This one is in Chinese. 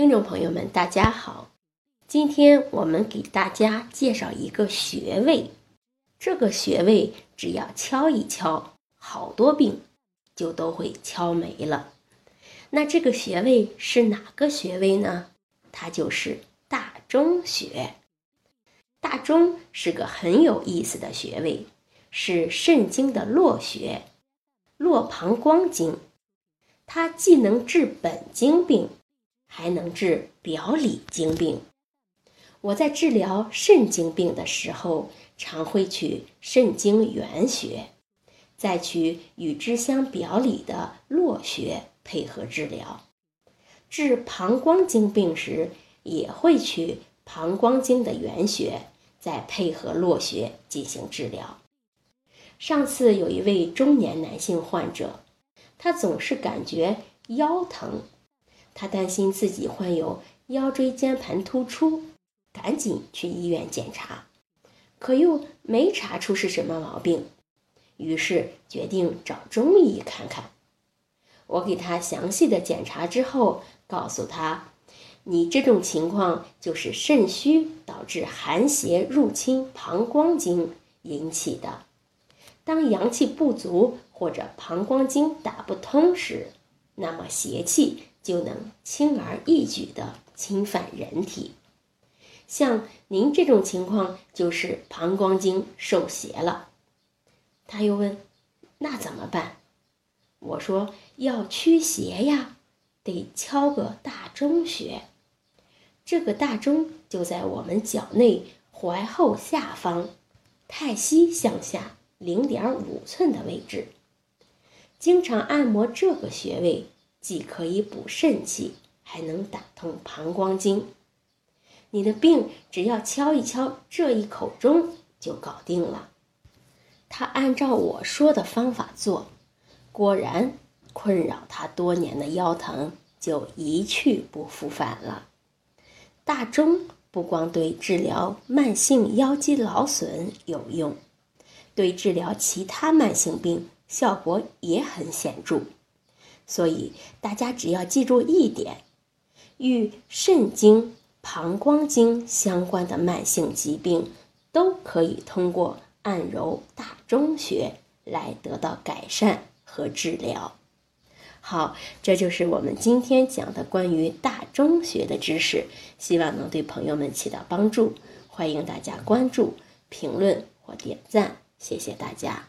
听众朋友们，大家好，今天我们给大家介绍一个穴位，这个穴位只要敲一敲，好多病就都会敲没了。那这个穴位是哪个穴位呢？它就是大中穴。大中是个很有意思的穴位，是肾经的络穴，络膀胱经，它既能治本经病。还能治表里经病。我在治疗肾经病的时候，常会取肾经原穴，再取与之相表里的络穴配合治疗。治膀胱经病时，也会取膀胱经的原穴，再配合络穴进行治疗。上次有一位中年男性患者，他总是感觉腰疼。他担心自己患有腰椎间盘突出，赶紧去医院检查，可又没查出是什么毛病，于是决定找中医看看。我给他详细的检查之后，告诉他：“你这种情况就是肾虚导致寒邪入侵膀胱经引起的。当阳气不足或者膀胱经打不通时，那么邪气。”就能轻而易举地侵犯人体。像您这种情况，就是膀胱经受邪了。他又问：“那怎么办？”我说：“要驱邪呀，得敲个大中穴。这个大钟就在我们脚内踝后下方，太溪向下零点五寸的位置。经常按摩这个穴位。”既可以补肾气，还能打通膀胱经。你的病只要敲一敲这一口钟就搞定了。他按照我说的方法做，果然困扰他多年的腰疼就一去不复返了。大钟不光对治疗慢性腰肌劳损有用，对治疗其他慢性病效果也很显著。所以大家只要记住一点，与肾经、膀胱经相关的慢性疾病，都可以通过按揉大中穴来得到改善和治疗。好，这就是我们今天讲的关于大中穴的知识，希望能对朋友们起到帮助。欢迎大家关注、评论或点赞，谢谢大家。